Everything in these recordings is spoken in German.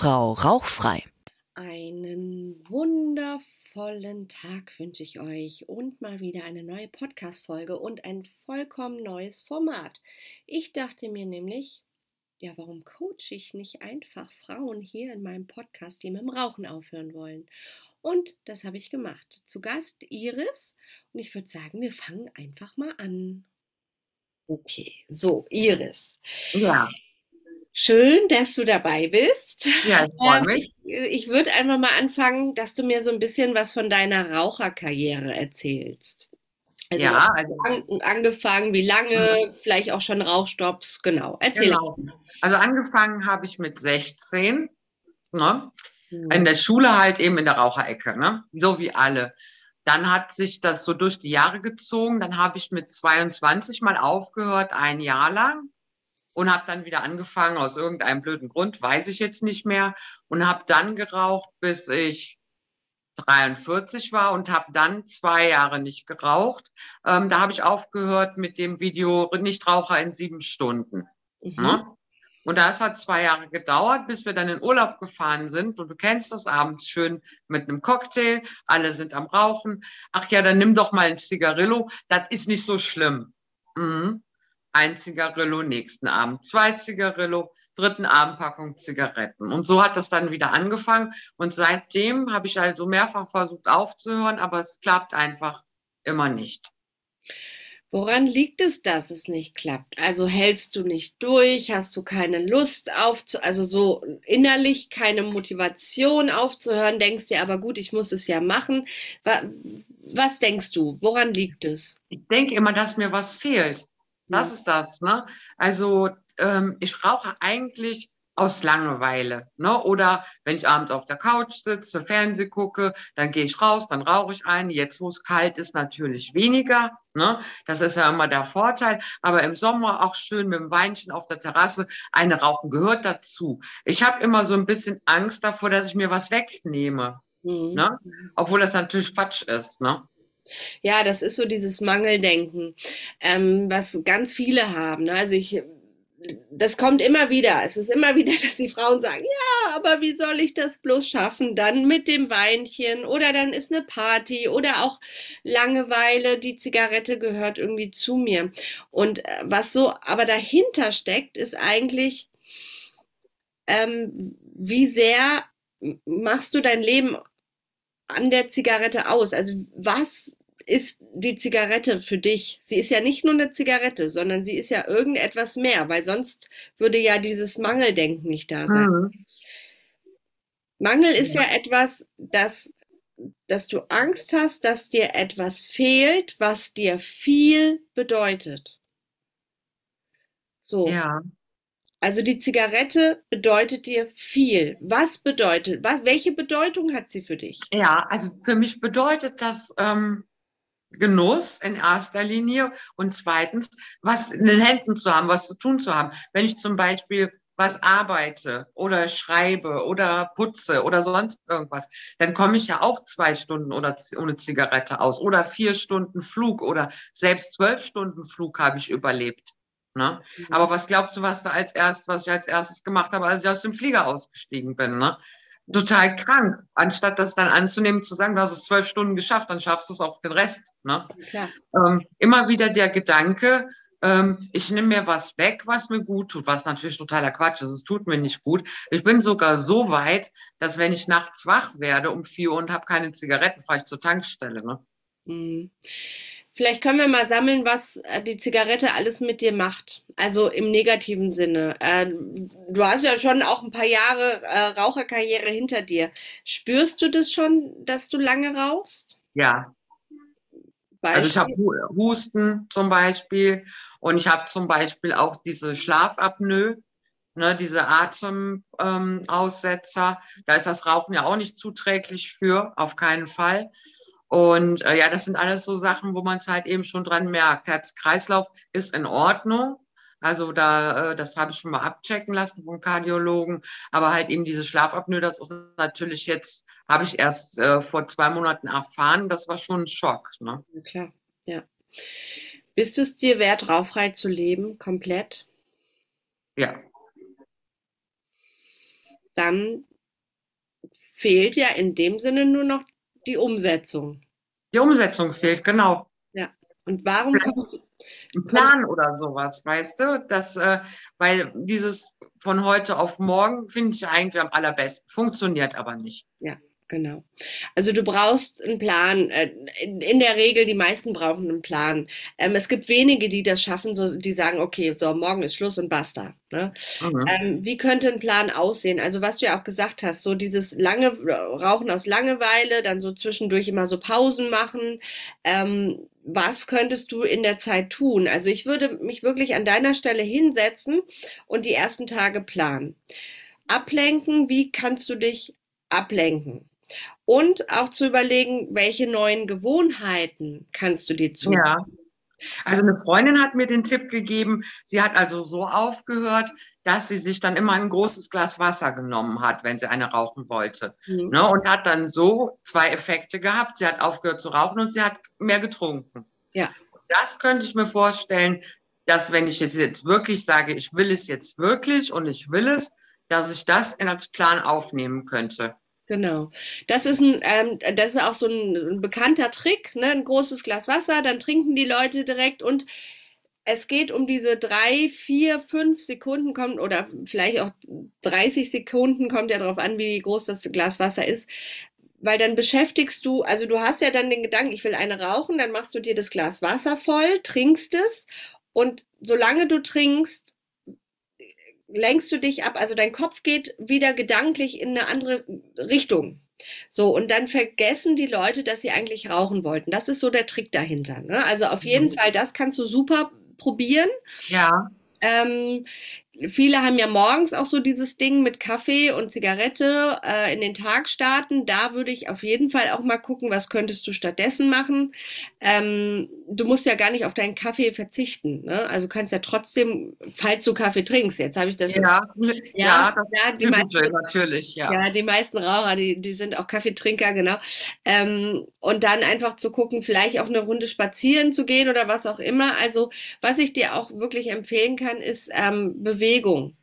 Frau Rauchfrei. Einen wundervollen Tag wünsche ich euch und mal wieder eine neue Podcast-Folge und ein vollkommen neues Format. Ich dachte mir nämlich, ja, warum coache ich nicht einfach Frauen hier in meinem Podcast, die mit dem Rauchen aufhören wollen? Und das habe ich gemacht. Zu Gast Iris und ich würde sagen, wir fangen einfach mal an. Okay, so, Iris. Ja. Schön, dass du dabei bist. Ja, ich freue Ähm, mich. ich ich würde einfach mal anfangen, dass du mir so ein bisschen was von deiner Raucherkarriere erzählst. Also Ja, also, an, angefangen, wie lange, vielleicht auch schon Rauchstopps, genau. Erzähl. genau. Also angefangen habe ich mit 16, ne? Mhm. In der Schule halt eben in der Raucherecke, ne? So wie alle. Dann hat sich das so durch die Jahre gezogen. Dann habe ich mit 22 mal aufgehört, ein Jahr lang. Und habe dann wieder angefangen, aus irgendeinem blöden Grund, weiß ich jetzt nicht mehr. Und habe dann geraucht, bis ich 43 war und habe dann zwei Jahre nicht geraucht. Ähm, da habe ich aufgehört mit dem Video Nichtraucher in sieben Stunden. Mhm. Ne? Und das hat zwei Jahre gedauert, bis wir dann in Urlaub gefahren sind. Und du kennst das abends schön mit einem Cocktail, alle sind am Rauchen. Ach ja, dann nimm doch mal ein Zigarillo. Das ist nicht so schlimm. Mhm. Ein Zigarillo, nächsten Abend zwei Zigarillo, dritten Abend Packung Zigaretten. Und so hat das dann wieder angefangen. Und seitdem habe ich also mehrfach versucht aufzuhören, aber es klappt einfach immer nicht. Woran liegt es, dass es nicht klappt? Also hältst du nicht durch? Hast du keine Lust aufzu, also so innerlich keine Motivation aufzuhören? Denkst dir aber gut, ich muss es ja machen. Wa- Was denkst du? Woran liegt es? Ich denke immer, dass mir was fehlt. Das Hm. ist das, ne? Also ähm, ich rauche eigentlich aus Langeweile, ne? Oder wenn ich abends auf der Couch sitze, Fernseh gucke, dann gehe ich raus, dann rauche ich ein. Jetzt, wo es kalt ist, natürlich weniger, ne? Das ist ja immer der Vorteil. Aber im Sommer auch schön mit dem Weinchen auf der Terrasse. Eine rauchen gehört dazu. Ich habe immer so ein bisschen Angst davor, dass ich mir was wegnehme, Hm. ne? Obwohl das natürlich Quatsch ist, ne? Ja, das ist so dieses Mangeldenken, ähm, was ganz viele haben. Ne? Also ich, das kommt immer wieder. Es ist immer wieder, dass die Frauen sagen, ja, aber wie soll ich das bloß schaffen? Dann mit dem Weinchen oder dann ist eine Party oder auch Langeweile. Die Zigarette gehört irgendwie zu mir. Und äh, was so aber dahinter steckt, ist eigentlich, ähm, wie sehr machst du dein Leben an der Zigarette aus? Also was ist die Zigarette für dich? Sie ist ja nicht nur eine Zigarette, sondern sie ist ja irgendetwas mehr, weil sonst würde ja dieses Mangeldenken nicht da sein. Mhm. Mangel ist ja etwas, das, dass du Angst hast, dass dir etwas fehlt, was dir viel bedeutet. So. Ja. Also die Zigarette bedeutet dir viel. Was bedeutet, was, welche Bedeutung hat sie für dich? Ja, also für mich bedeutet das ähm, Genuss in erster Linie und zweitens, was in den Händen zu haben, was zu tun zu haben. Wenn ich zum Beispiel was arbeite oder schreibe oder putze oder sonst irgendwas, dann komme ich ja auch zwei Stunden oder ohne Zigarette aus oder vier Stunden Flug oder selbst zwölf Stunden Flug habe ich überlebt. Ne? Aber was glaubst du, was da als erst, was ich als erstes gemacht habe, als ich aus dem Flieger ausgestiegen bin? Ne? Total krank. Anstatt das dann anzunehmen, zu sagen, du hast es zwölf Stunden geschafft, dann schaffst du es auch den Rest. Ne? Ähm, immer wieder der Gedanke, ähm, ich nehme mir was weg, was mir gut tut, was natürlich totaler Quatsch ist. Es tut mir nicht gut. Ich bin sogar so weit, dass wenn ich nachts wach werde um vier Uhr und habe keine Zigaretten, fahre ich zur Tankstelle. Ne? Mhm. Vielleicht können wir mal sammeln, was äh, die Zigarette alles mit dir macht. Also im negativen Sinne. Äh, du hast ja schon auch ein paar Jahre äh, Raucherkarriere hinter dir. Spürst du das schon, dass du lange rauchst? Ja, Also ich habe Beispiel? Husten zum Beispiel und ich habe zum Beispiel auch diese Schlafapnoe, ne, diese Atemaussetzer. Ähm, da ist das Rauchen ja auch nicht zuträglich für, auf keinen Fall. Und äh, ja, das sind alles so Sachen, wo man es halt eben schon dran merkt. Herz-Kreislauf ist in Ordnung. Also da, äh, das habe ich schon mal abchecken lassen vom Kardiologen. Aber halt eben diese Schlafapnoe, das ist natürlich jetzt, habe ich erst äh, vor zwei Monaten erfahren. Das war schon ein Schock. Ne? Ja, klar, ja. Bist du es dir wert, rauchfrei zu leben, komplett? Ja. dann fehlt ja in dem Sinne nur noch die Umsetzung. Die Umsetzung fehlt, genau. Ja. Und warum kommst du. Ein Plan oder sowas, weißt du? Das, äh, weil dieses von heute auf morgen finde ich eigentlich am allerbesten. Funktioniert aber nicht. Ja. Genau. Also du brauchst einen Plan. Äh, in der Regel, die meisten brauchen einen Plan. Ähm, es gibt wenige, die das schaffen, so, die sagen, okay, so morgen ist Schluss und basta. Ne? Mhm. Ähm, wie könnte ein Plan aussehen? Also was du ja auch gesagt hast, so dieses lange Rauchen aus Langeweile, dann so zwischendurch immer so Pausen machen. Ähm, was könntest du in der Zeit tun? Also ich würde mich wirklich an deiner Stelle hinsetzen und die ersten Tage planen. Ablenken, wie kannst du dich ablenken? Und auch zu überlegen, welche neuen Gewohnheiten kannst du dir zu. Ja. Also eine Freundin hat mir den Tipp gegeben, sie hat also so aufgehört, dass sie sich dann immer ein großes Glas Wasser genommen hat, wenn sie eine rauchen wollte. Mhm. Ne, und hat dann so zwei Effekte gehabt. Sie hat aufgehört zu rauchen und sie hat mehr getrunken. Ja. Das könnte ich mir vorstellen, dass wenn ich jetzt wirklich sage, ich will es jetzt wirklich und ich will es, dass ich das in als Plan aufnehmen könnte. Genau. Das ist ein, ähm, das ist auch so ein, ein bekannter Trick, ne? Ein großes Glas Wasser, dann trinken die Leute direkt und es geht um diese drei, vier, fünf Sekunden kommt oder vielleicht auch 30 Sekunden, kommt ja darauf an, wie groß das Glas Wasser ist. Weil dann beschäftigst du, also du hast ja dann den Gedanken, ich will eine rauchen, dann machst du dir das Glas Wasser voll, trinkst es und solange du trinkst, lenkst du dich ab, also dein Kopf geht wieder gedanklich in eine andere Richtung. So, und dann vergessen die Leute, dass sie eigentlich rauchen wollten. Das ist so der Trick dahinter. Ne? Also auf jeden mhm. Fall, das kannst du super probieren. Ja. Ähm, viele haben ja morgens auch so dieses Ding mit Kaffee und Zigarette äh, in den Tag starten. Da würde ich auf jeden Fall auch mal gucken, was könntest du stattdessen machen. Ähm, du musst ja gar nicht auf deinen Kaffee verzichten. Ne? Also du kannst ja trotzdem, falls du Kaffee trinkst, jetzt habe ich das. Ja, ja, ja, das ja die meisten, natürlich, ja. Ja, die meisten Raucher, die, die sind auch Kaffeetrinker, genau. Ähm, und dann einfach zu gucken, vielleicht auch eine Runde spazieren zu gehen oder was auch immer. Also was ich dir auch wirklich empfehlen kann, ist ähm, Bewegung Bewegung,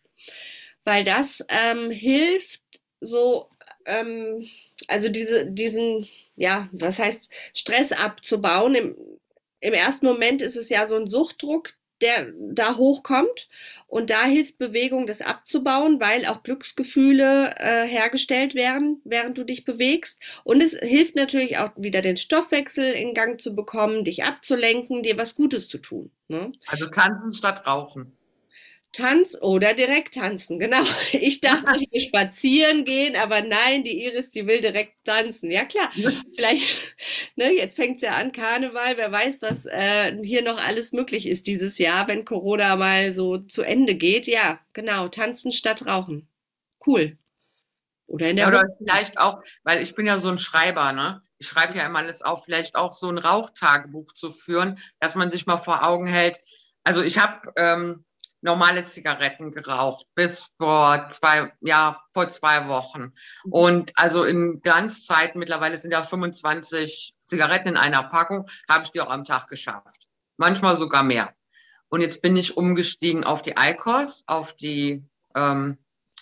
weil das ähm, hilft so, ähm, also diese, diesen, ja, was heißt Stress abzubauen. Im, Im ersten Moment ist es ja so ein Suchtdruck, der da hochkommt. Und da hilft Bewegung, das abzubauen, weil auch Glücksgefühle äh, hergestellt werden, während du dich bewegst. Und es hilft natürlich auch wieder den Stoffwechsel in Gang zu bekommen, dich abzulenken, dir was Gutes zu tun. Ne? Also tanzen statt rauchen. Tanz oder direkt tanzen, genau. Ich dachte, ich will spazieren gehen, aber nein, die Iris, die will direkt tanzen. Ja klar, vielleicht, ne, jetzt fängt es ja an, Karneval, wer weiß, was äh, hier noch alles möglich ist dieses Jahr, wenn Corona mal so zu Ende geht. Ja, genau, tanzen statt rauchen. Cool. Oder in der Oder vielleicht auch, weil ich bin ja so ein Schreiber, ne? Ich schreibe ja immer alles auf, vielleicht auch so ein Rauchtagebuch zu führen, dass man sich mal vor Augen hält. Also ich habe ähm, normale Zigaretten geraucht bis vor zwei, ja, vor zwei Wochen. Mhm. Und also in Glanzzeit, mittlerweile sind ja 25 Zigaretten in einer Packung, habe ich die auch am Tag geschafft. Manchmal sogar mehr. Und jetzt bin ich umgestiegen auf die Eikos, auf die ähm,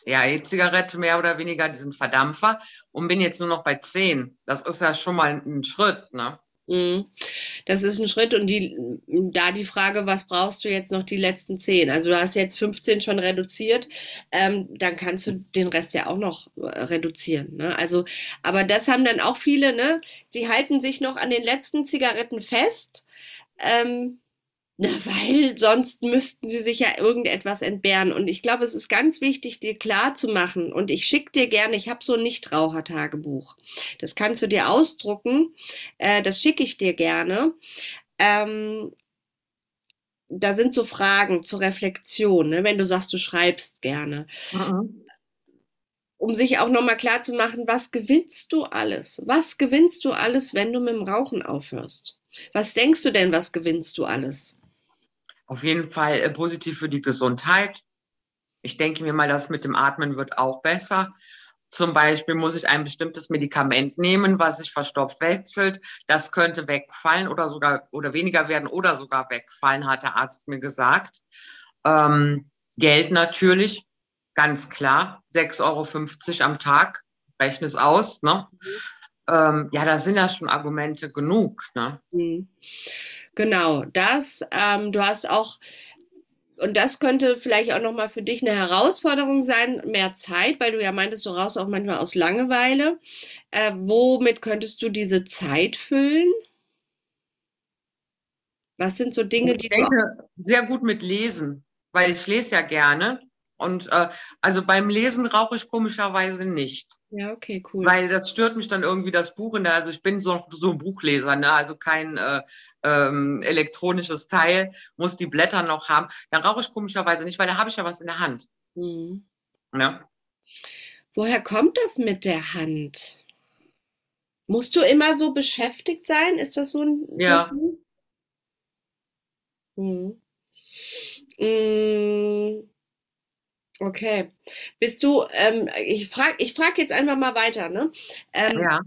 ja, E-Zigarette mehr oder weniger, diesen Verdampfer und bin jetzt nur noch bei 10. Das ist ja schon mal ein Schritt, ne? Mhm. Das ist ein Schritt und die, da die Frage, was brauchst du jetzt noch die letzten zehn? Also du hast jetzt 15 schon reduziert, ähm, dann kannst du den Rest ja auch noch äh, reduzieren. Ne? Also, aber das haben dann auch viele, ne? Sie halten sich noch an den letzten Zigaretten fest. Ähm, na, weil sonst müssten sie sich ja irgendetwas entbehren. Und ich glaube, es ist ganz wichtig, dir klar zu machen. Und ich schicke dir gerne, ich habe so ein Nichtraucher-Tagebuch. Das kannst du dir ausdrucken. Äh, das schicke ich dir gerne. Ähm, da sind so Fragen zur Reflexion, ne? wenn du sagst, du schreibst gerne. Mhm. Um sich auch nochmal klar zu machen, was gewinnst du alles? Was gewinnst du alles, wenn du mit dem Rauchen aufhörst? Was denkst du denn, was gewinnst du alles? Auf jeden Fall äh, positiv für die Gesundheit. Ich denke mir mal, das mit dem Atmen wird auch besser. Zum Beispiel muss ich ein bestimmtes Medikament nehmen, was sich verstopft wechselt. Das könnte wegfallen oder sogar oder weniger werden oder sogar wegfallen, hat der Arzt mir gesagt. Ähm, Geld natürlich. ganz klar, 6,50 Euro am Tag, rechne es aus, ne? Mhm. Ähm, ja, da sind ja schon Argumente genug, ne? Mhm. Genau, das, ähm, du hast auch und das könnte vielleicht auch nochmal für dich eine Herausforderung sein, mehr Zeit, weil du ja meintest, du raus auch manchmal aus Langeweile. Äh, womit könntest du diese Zeit füllen? Was sind so Dinge, ich die denke, du sehr gut mit Lesen, weil ich lese ja gerne. Und äh, also beim Lesen rauche ich komischerweise nicht. Ja, okay, cool. Weil das stört mich dann irgendwie das Buch in der, also ich bin so, so ein Buchleser, ne? also kein äh, ähm, elektronisches Teil, muss die Blätter noch haben. Dann rauche ich komischerweise nicht, weil da habe ich ja was in der Hand. Mhm. Ja. Woher kommt das mit der Hand? Musst du immer so beschäftigt sein? Ist das so ein. Ja. Mhm. Mhm. Okay. Bist du, ähm, ich frage ich frag jetzt einfach mal weiter, ne? Ähm, ja.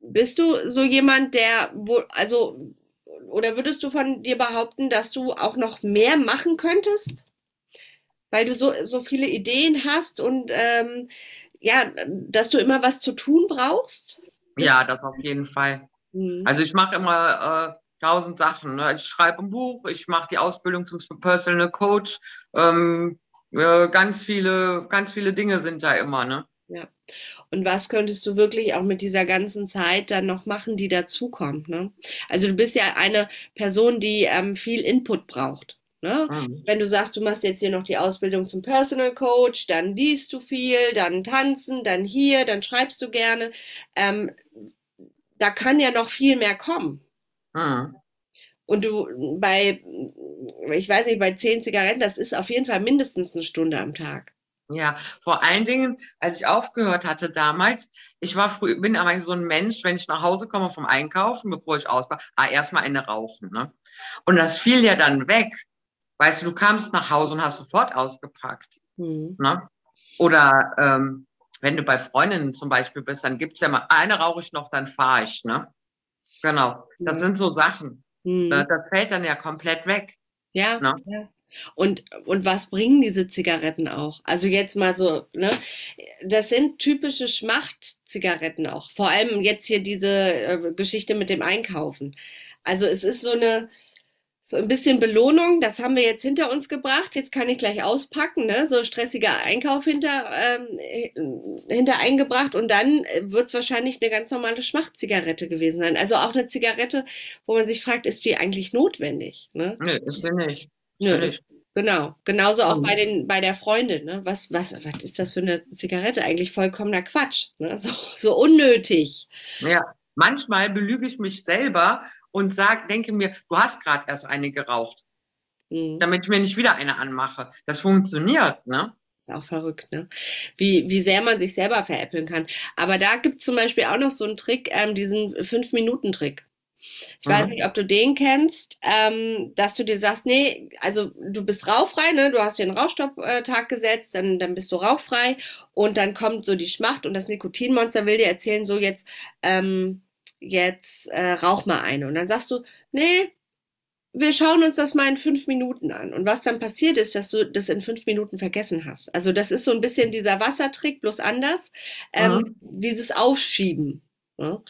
Bist du so jemand, der, wo, also, oder würdest du von dir behaupten, dass du auch noch mehr machen könntest? Weil du so, so viele Ideen hast und ähm, ja, dass du immer was zu tun brauchst? Ja, das auf jeden Fall. Mhm. Also ich mache immer äh, tausend Sachen. Ne? Ich schreibe ein Buch, ich mache die Ausbildung zum Personal Coach. Ähm, äh, ganz viele, ganz viele Dinge sind da immer, ne? Ja. Und was könntest du wirklich auch mit dieser ganzen Zeit dann noch machen, die dazukommt? Ne? Also du bist ja eine Person, die ähm, viel Input braucht. Ne? Mhm. Wenn du sagst, du machst jetzt hier noch die Ausbildung zum Personal Coach, dann liest du viel, dann tanzen, dann hier, dann schreibst du gerne. Ähm, da kann ja noch viel mehr kommen. Mhm. Und du bei, ich weiß nicht, bei zehn Zigaretten, das ist auf jeden Fall mindestens eine Stunde am Tag. Ja, vor allen Dingen, als ich aufgehört hatte damals, ich war früh, bin aber so ein Mensch, wenn ich nach Hause komme vom Einkaufen, bevor ich ausmache, ah, erstmal eine rauchen. Ne? Und das fiel ja dann weg. Weißt du, du kamst nach Hause und hast sofort ausgepackt. Mhm. Ne? Oder ähm, wenn du bei Freundinnen zum Beispiel bist, dann gibt's ja mal, eine rauche ich noch, dann fahre ich. Ne? Genau, das mhm. sind so Sachen. Mhm. Das, das fällt dann ja komplett weg. Ja, ne? ja. Und, und was bringen diese Zigaretten auch? Also jetzt mal so, ne? Das sind typische Schmacht-Zigaretten auch. Vor allem jetzt hier diese äh, Geschichte mit dem Einkaufen. Also es ist so eine, so ein bisschen Belohnung, das haben wir jetzt hinter uns gebracht. Jetzt kann ich gleich auspacken, ne? So stressiger Einkauf hinter, ähm, hinter eingebracht und dann wird es wahrscheinlich eine ganz normale Schmachtzigarette gewesen sein. Also auch eine Zigarette, wo man sich fragt, ist die eigentlich notwendig? Ne? Nee, ist sie nicht. Nö, nicht. Genau, genauso auch bei den bei der Freundin. Ne? Was, was, was ist das für eine Zigarette? Eigentlich vollkommener Quatsch. Ne? So, so unnötig. Ja, manchmal belüge ich mich selber und sag, denke mir, du hast gerade erst eine geraucht, mhm. damit ich mir nicht wieder eine anmache. Das funktioniert, ne? Ist auch verrückt, ne? Wie, wie sehr man sich selber veräppeln kann. Aber da gibt es zum Beispiel auch noch so einen Trick, ähm, diesen Fünf-Minuten-Trick. Ich mhm. weiß nicht, ob du den kennst, ähm, dass du dir sagst, nee, also du bist rauchfrei, ne? Du hast dir einen Rauchstopptag gesetzt, dann, dann bist du rauchfrei und dann kommt so die Schmacht und das Nikotinmonster will dir erzählen, so jetzt, ähm, jetzt äh, rauch mal eine. Und dann sagst du, nee, wir schauen uns das mal in fünf Minuten an. Und was dann passiert ist, dass du das in fünf Minuten vergessen hast. Also das ist so ein bisschen dieser Wassertrick, bloß anders. Ähm. Dieses Aufschieben. Ne?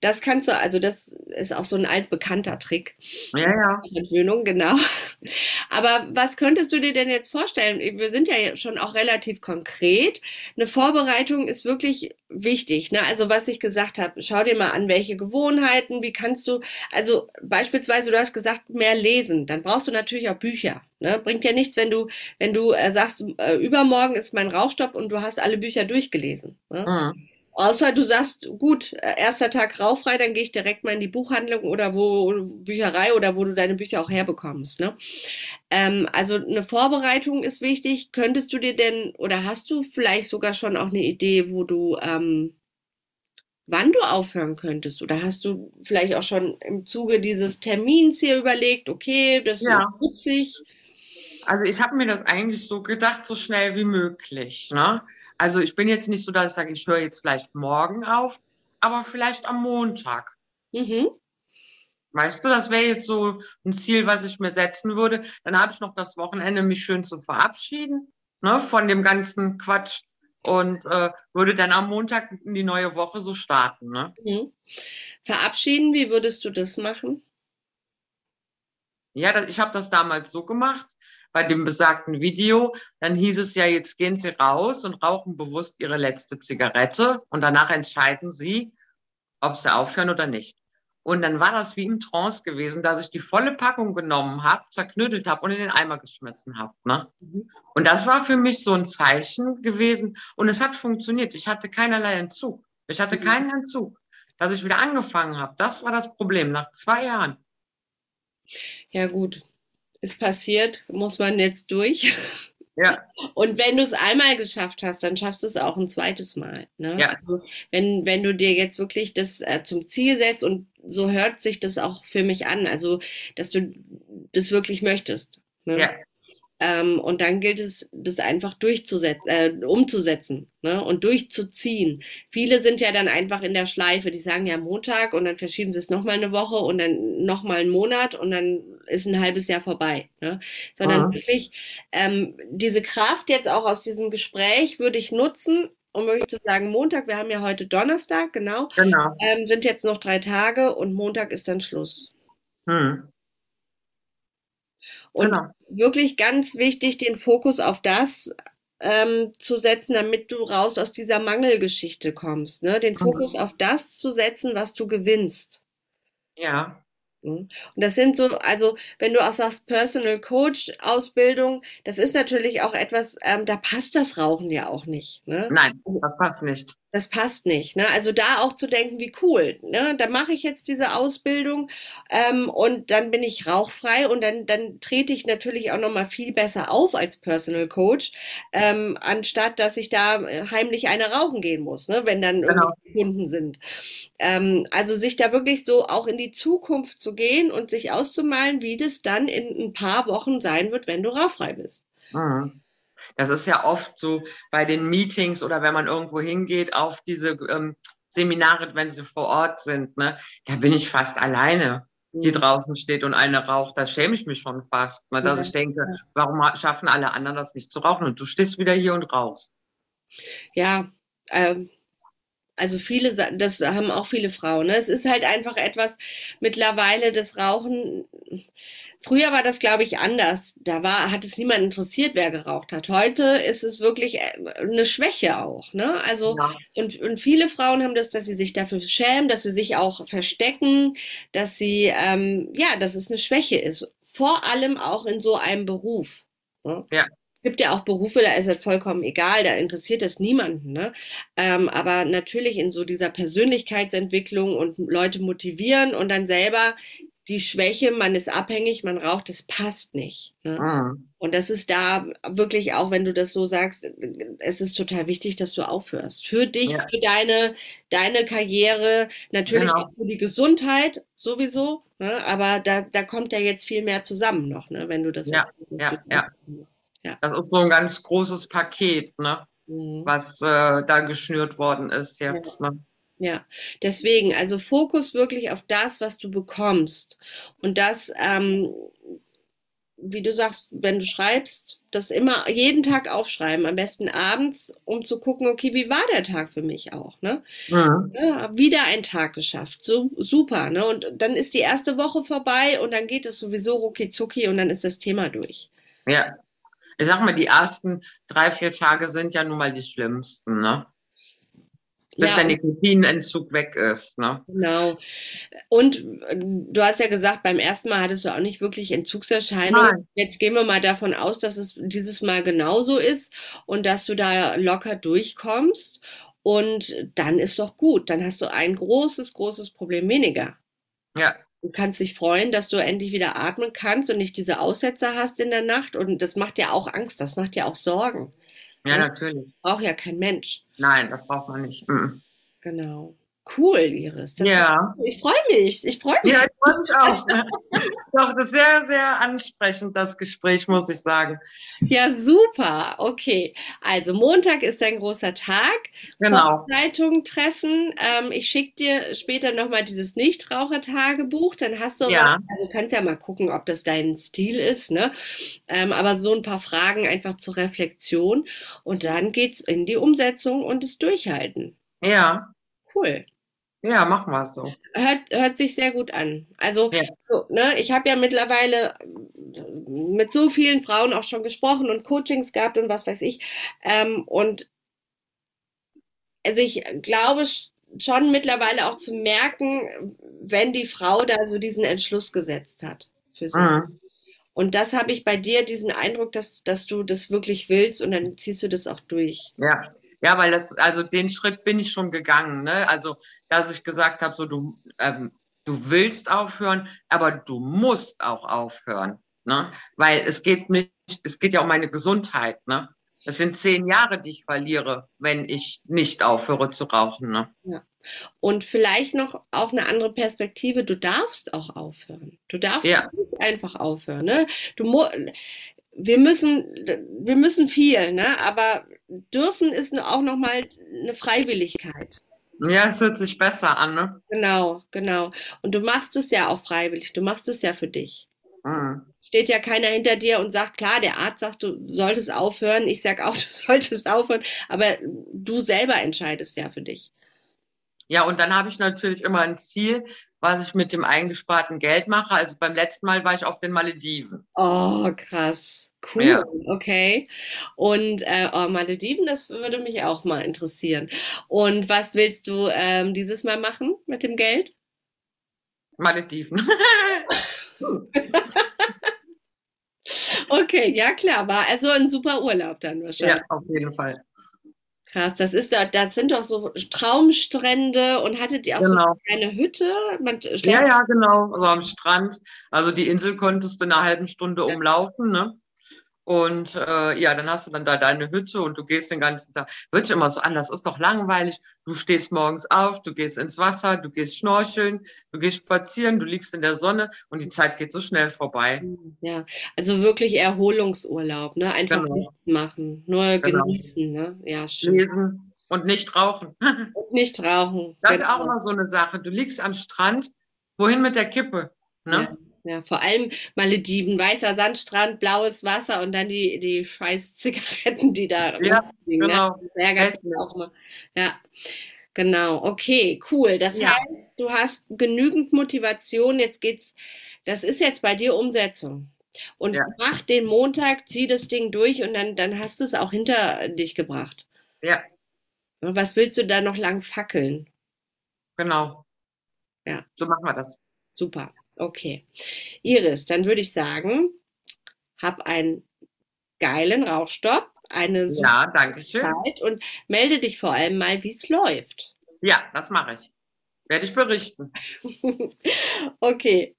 Das kannst du, also das ist auch so ein altbekannter Trick. Ja, ja. Entwöhnung, genau. Aber was könntest du dir denn jetzt vorstellen? Wir sind ja schon auch relativ konkret. Eine Vorbereitung ist wirklich wichtig. Ne? Also was ich gesagt habe, schau dir mal an, welche Gewohnheiten, wie kannst du, also beispielsweise, du hast gesagt, mehr lesen. Dann brauchst du natürlich auch Bücher. Ne? Bringt ja nichts, wenn du, wenn du äh, sagst, äh, übermorgen ist mein Rauchstopp und du hast alle Bücher durchgelesen. Ne? Mhm. Außer du sagst, gut, äh, erster Tag rauchfrei, dann gehe ich direkt mal in die Buchhandlung oder wo Bücherei oder wo du deine Bücher auch herbekommst. Ne? Ähm, also eine Vorbereitung ist wichtig. Könntest du dir denn oder hast du vielleicht sogar schon auch eine Idee, wo du ähm, wann du aufhören könntest? Oder hast du vielleicht auch schon im Zuge dieses Termins hier überlegt, okay, das ja. nutze ich? Also ich habe mir das eigentlich so gedacht, so schnell wie möglich. Ne? Also ich bin jetzt nicht so, dass ich sage, ich höre jetzt vielleicht morgen auf, aber vielleicht am Montag. Mhm. Weißt du, das wäre jetzt so ein Ziel, was ich mir setzen würde. Dann habe ich noch das Wochenende, mich schön zu verabschieden. ne, von dem ganzen Quatsch und äh, würde dann am Montag in die neue Woche so starten. Ne? Mhm. Verabschieden, wie würdest du das machen? Ja, ich habe das damals so gemacht bei dem besagten Video. Dann hieß es ja, jetzt gehen Sie raus und rauchen bewusst Ihre letzte Zigarette und danach entscheiden Sie, ob Sie aufhören oder nicht. Und dann war das wie im Trance gewesen, dass ich die volle Packung genommen habe, zerknüttelt habe und in den Eimer geschmissen habe. Ne? Mhm. Und das war für mich so ein Zeichen gewesen. Und es hat funktioniert. Ich hatte keinerlei Entzug. Ich hatte mhm. keinen Entzug. Dass ich wieder angefangen habe, das war das Problem nach zwei Jahren. Ja gut, ist passiert, muss man jetzt durch. Ja. Und wenn du es einmal geschafft hast, dann schaffst du es auch ein zweites Mal. Ne? Ja. Also wenn, wenn du dir jetzt wirklich das äh, zum Ziel setzt und so hört sich das auch für mich an, also dass du das wirklich möchtest. Ne? Ja. Ähm, und dann gilt es, das einfach durchzusetzen, äh, umzusetzen ne? und durchzuziehen. Viele sind ja dann einfach in der Schleife, die sagen ja Montag und dann verschieben sie es nochmal eine Woche und dann nochmal einen Monat und dann ist ein halbes Jahr vorbei. Ne? Sondern mhm. wirklich ähm, diese Kraft jetzt auch aus diesem Gespräch würde ich nutzen, um wirklich zu sagen, Montag, wir haben ja heute Donnerstag, genau, genau. Ähm, sind jetzt noch drei Tage und Montag ist dann Schluss. Mhm. Und genau. wirklich ganz wichtig, den Fokus auf das ähm, zu setzen, damit du raus aus dieser Mangelgeschichte kommst. Ne? Den genau. Fokus mhm. auf das zu setzen, was du gewinnst. Ja. Und das sind so, also wenn du auch sagst, Personal Coach Ausbildung, das ist natürlich auch etwas, ähm, da passt das Rauchen ja auch nicht. Ne? Nein, also das passt nicht. Das passt nicht. Ne? Also da auch zu denken, wie cool. Ne? Da mache ich jetzt diese Ausbildung ähm, und dann bin ich rauchfrei und dann, dann trete ich natürlich auch nochmal viel besser auf als Personal Coach, ähm, anstatt dass ich da äh, heimlich eine rauchen gehen muss, ne? wenn dann genau. Kunden sind. Ähm, also sich da wirklich so auch in die Zukunft zu gehen und sich auszumalen, wie das dann in ein paar Wochen sein wird, wenn du rauchfrei bist. Mhm. Das ist ja oft so bei den Meetings oder wenn man irgendwo hingeht auf diese ähm, Seminare, wenn sie vor Ort sind, ne, da bin ich fast alleine, die mhm. draußen steht und eine raucht. Da schäme ich mich schon fast, ne, dass ja. ich denke, warum schaffen alle anderen das nicht zu rauchen und du stehst wieder hier und rauchst. Ja, ähm, also viele, das haben auch viele Frauen. Ne? Es ist halt einfach etwas mittlerweile, das Rauchen Früher war das, glaube ich, anders. Da war, hat es niemand interessiert, wer geraucht hat. Heute ist es wirklich äh, eine Schwäche auch. Ne? Also, ja. und, und viele Frauen haben das, dass sie sich dafür schämen, dass sie sich auch verstecken, dass sie, ähm, ja, dass es eine Schwäche ist. Vor allem auch in so einem Beruf. Ne? Ja. Es gibt ja auch Berufe, da ist es vollkommen egal, da interessiert es niemanden. Ne? Ähm, aber natürlich in so dieser Persönlichkeitsentwicklung und Leute motivieren und dann selber die Schwäche, man ist abhängig, man raucht, das passt nicht. Ne? Mhm. Und das ist da wirklich auch, wenn du das so sagst, es ist total wichtig, dass du aufhörst. Für dich, ja. für deine, deine Karriere, natürlich genau. auch für die Gesundheit sowieso, ne? aber da, da kommt ja jetzt viel mehr zusammen noch, ne? wenn du das ja, ja, ja. ja. Das ist so ein ganz großes Paket, ne? Mhm. was äh, da geschnürt worden ist jetzt. Ne? Ja, deswegen, also Fokus wirklich auf das, was du bekommst. Und das, ähm, wie du sagst, wenn du schreibst, das immer jeden Tag aufschreiben, am besten abends, um zu gucken, okay, wie war der Tag für mich auch, ne? Mhm. Ja, wieder ein Tag geschafft, so super, ne? Und dann ist die erste Woche vorbei und dann geht es sowieso rucki zucki und dann ist das Thema durch. Ja, ich sag mal, die ersten drei, vier Tage sind ja nun mal die schlimmsten, ne? Bis ja. der Nikotinentzug weg ist. Ne? Genau. Und äh, du hast ja gesagt, beim ersten Mal hattest du auch nicht wirklich Entzugserscheinungen. Nein. Jetzt gehen wir mal davon aus, dass es dieses Mal genauso ist und dass du da locker durchkommst. Und dann ist doch gut. Dann hast du ein großes, großes Problem weniger. Ja. Du kannst dich freuen, dass du endlich wieder atmen kannst und nicht diese Aussetzer hast in der Nacht. Und das macht ja auch Angst, das macht ja auch Sorgen. Ja, natürlich. Braucht ja kein Mensch. Nein, das braucht man nicht. Mhm. Genau. Cool, Iris. Das Ja. ich freue mich. Ich freue mich. Ja, ich freue mich auch. Doch, das ist sehr, sehr ansprechend, das Gespräch, muss ich sagen. Ja, super. Okay. Also Montag ist ein großer Tag. Genau. Vorbereitungen treffen. Ähm, ich schicke dir später nochmal dieses Nichtrauchertagebuch. Dann hast du Ja. was. Also kannst ja mal gucken, ob das dein Stil ist. Ne? Ähm, aber so ein paar Fragen einfach zur Reflexion. Und dann geht's in die Umsetzung und das Durchhalten. Ja, Cool. Ja, machen wir es so. Hört, hört sich sehr gut an. Also, Ja. so, ne, ich habe ja mittlerweile äh, mit so vielen Frauen auch schon gesprochen und Coachings gehabt und was weiß ich. Ähm, und also ich glaube sch- schon mittlerweile auch zu merken, wenn die Frau da so diesen Entschluss gesetzt hat für sich. Mhm. Und das habe ich bei dir, diesen Eindruck, dass, dass du das wirklich willst und dann ziehst du das auch durch. Ja. Ja, weil das, also den Schritt bin ich schon gegangen, ne? Also, dass ich gesagt habe, so du, ähm, du willst aufhören, aber du musst auch aufhören, ne? Weil es geht nicht, es geht ja um meine Gesundheit, ne? Es sind zehn Jahre, die ich verliere, wenn ich nicht aufhöre zu rauchen, ne? Und vielleicht noch auch eine andere Perspektive, du darfst auch aufhören. Du darfst Ja. nicht einfach aufhören. Ne? Du wir müssen, wir müssen viel, ne? aber dürfen ist auch nochmal eine Freiwilligkeit. Ja, es hört sich besser an, ne? Genau, genau. Und du machst es ja auch freiwillig, du machst es ja für dich. Mhm. Steht ja keiner hinter dir und sagt, klar, der Arzt sagt, du solltest aufhören, ich sag auch, du solltest aufhören, aber du selber entscheidest ja für dich. Ja, und dann habe ich natürlich immer ein Ziel, was ich mit dem eingesparten Geld mache. Also beim letzten Mal war ich auf den Malediven. Oh, krass. Cool. Ja. Okay. Und äh, oh, Malediven, das würde mich auch mal interessieren. Und was willst du ähm, dieses Mal machen mit dem Geld? Malediven. Okay, ja klar, war also ein super Urlaub dann wahrscheinlich. ja, auf jeden Fall. Krass, das ist ja, das sind doch so Traumstrände und hattet ihr auch so Genau. eine kleine Hütte? Man schläft Ja, ja, genau. Also am Strand. Also die Insel konntest du in einer halben Stunde Ja. umlaufen, ne? Und äh, ja, dann hast du dann da deine Hütte und du gehst den ganzen Tag. Hört sich immer so an, das ist doch langweilig. Du stehst morgens auf, du gehst ins Wasser, du gehst schnorcheln, du gehst spazieren, du liegst in der Sonne und die Zeit geht so schnell vorbei. Ja, also wirklich Erholungsurlaub, ne? Einfach Genau. nichts machen, nur Genau. genießen, ne? Ja, schön. Lesen und nicht rauchen. Und nicht rauchen. Das ist Genau. auch immer so eine Sache. Du liegst am Strand, wohin mit der Kippe? Ne? Ja, ja, vor allem Malediven, weißer Sandstrand, blaues Wasser und dann die, die scheiß Zigaretten, die da Ja, ne? genau. Das ärgert mich Hässlich. auch mal. Ja, genau. Okay, cool. Das Ja. heißt, du hast genügend Motivation. Jetzt geht's, das ist jetzt bei dir Umsetzung. Und Ja. mach den Montag, zieh das Ding durch und dann, dann hast du es auch hinter dich gebracht. Ja, Was willst du da noch lang fackeln? genau. Ja. So machen wir das. Super. Okay. Iris, dann würde ich sagen, hab einen geilen Rauchstopp, eine super Ja, danke schön. Zeit und melde dich vor allem mal, wie es läuft. Ja, das mache ich. Werde ich berichten. Okay.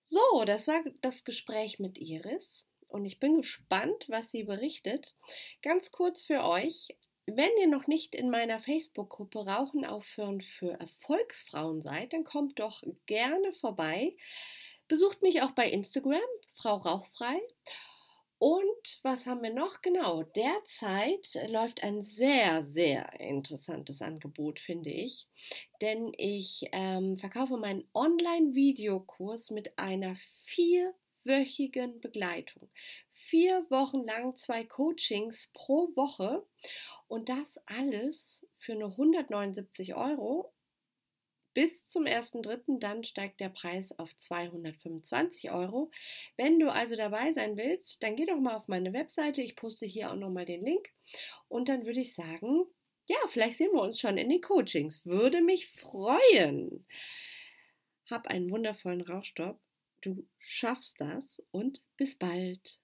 So, das war das Gespräch mit Iris und ich bin gespannt, was sie berichtet. Ganz kurz für euch. Wenn ihr noch nicht in meiner Facebook-Gruppe Rauchen aufhören für Erfolgsfrauen seid, dann kommt doch gerne vorbei. Besucht mich auch bei Instagram, Frau Rauchfrei. Und was haben wir noch? Genau, derzeit läuft ein sehr, sehr interessantes Angebot, finde ich. Denn ich ähm, verkaufe meinen Online-Videokurs mit einer vierwöchigen Begleitung. Vier Wochen lang zwei Coachings pro Woche. Und das alles für nur 179 Euro bis zum 1.3. Dann steigt der Preis auf 225 Euro. Wenn du also dabei sein willst, dann geh doch mal auf meine Webseite. Ich poste hier auch nochmal den Link. Und dann würde ich sagen, ja, vielleicht sehen wir uns schon in den Coachings. Würde mich freuen. Hab einen wundervollen Rauchstopp. Du schaffst das und bis bald.